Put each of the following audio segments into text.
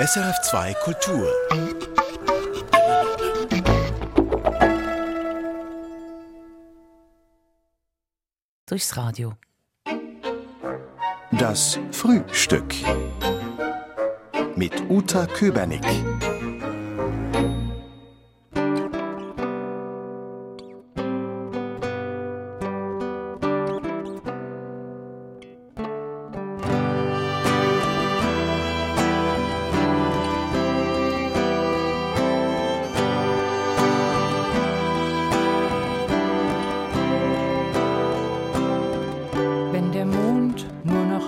SRF2 Kultur. Durchs Radio. Das Frühstück. Mit Uta Köbernick.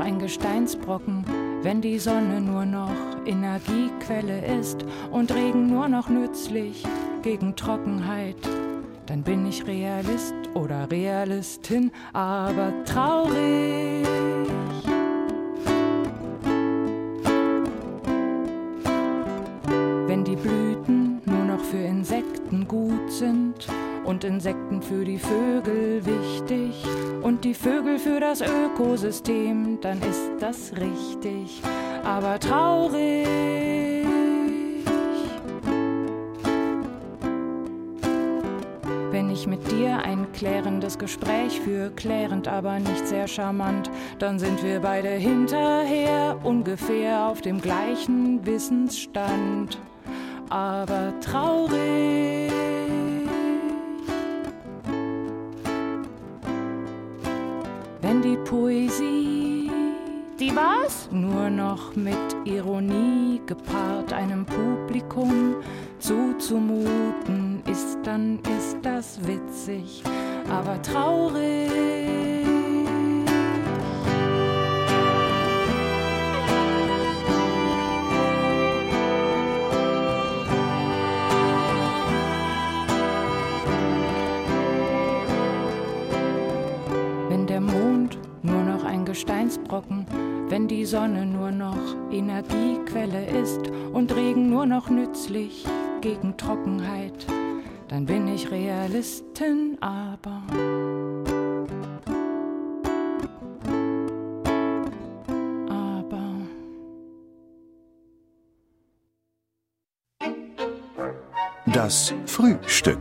Ein Gesteinsbrocken, wenn die Sonne nur noch Energiequelle ist und Regen nur noch nützlich gegen Trockenheit, dann bin ich Realist oder Realistin, aber traurig. Wenn die Blüten noch für Insekten gut sind und Insekten für die Vögel wichtig und die Vögel für das Ökosystem, dann ist das richtig, aber traurig. Wenn ich mit dir ein klärendes Gespräch führe, klärend, aber nicht sehr charmant, dann sind wir beide hinterher ungefähr auf dem gleichen Wissensstand, aber traurig. Wenn die Poesie, die was? Nur noch mit Ironie gepaart einem Publikum zuzumuten ist, dann ist das witzig, aber traurig. Nur noch ein Gesteinsbrocken, wenn die Sonne nur noch Energiequelle ist und Regen nur noch nützlich gegen Trockenheit, dann bin ich Realistin, aber Das Frühstück.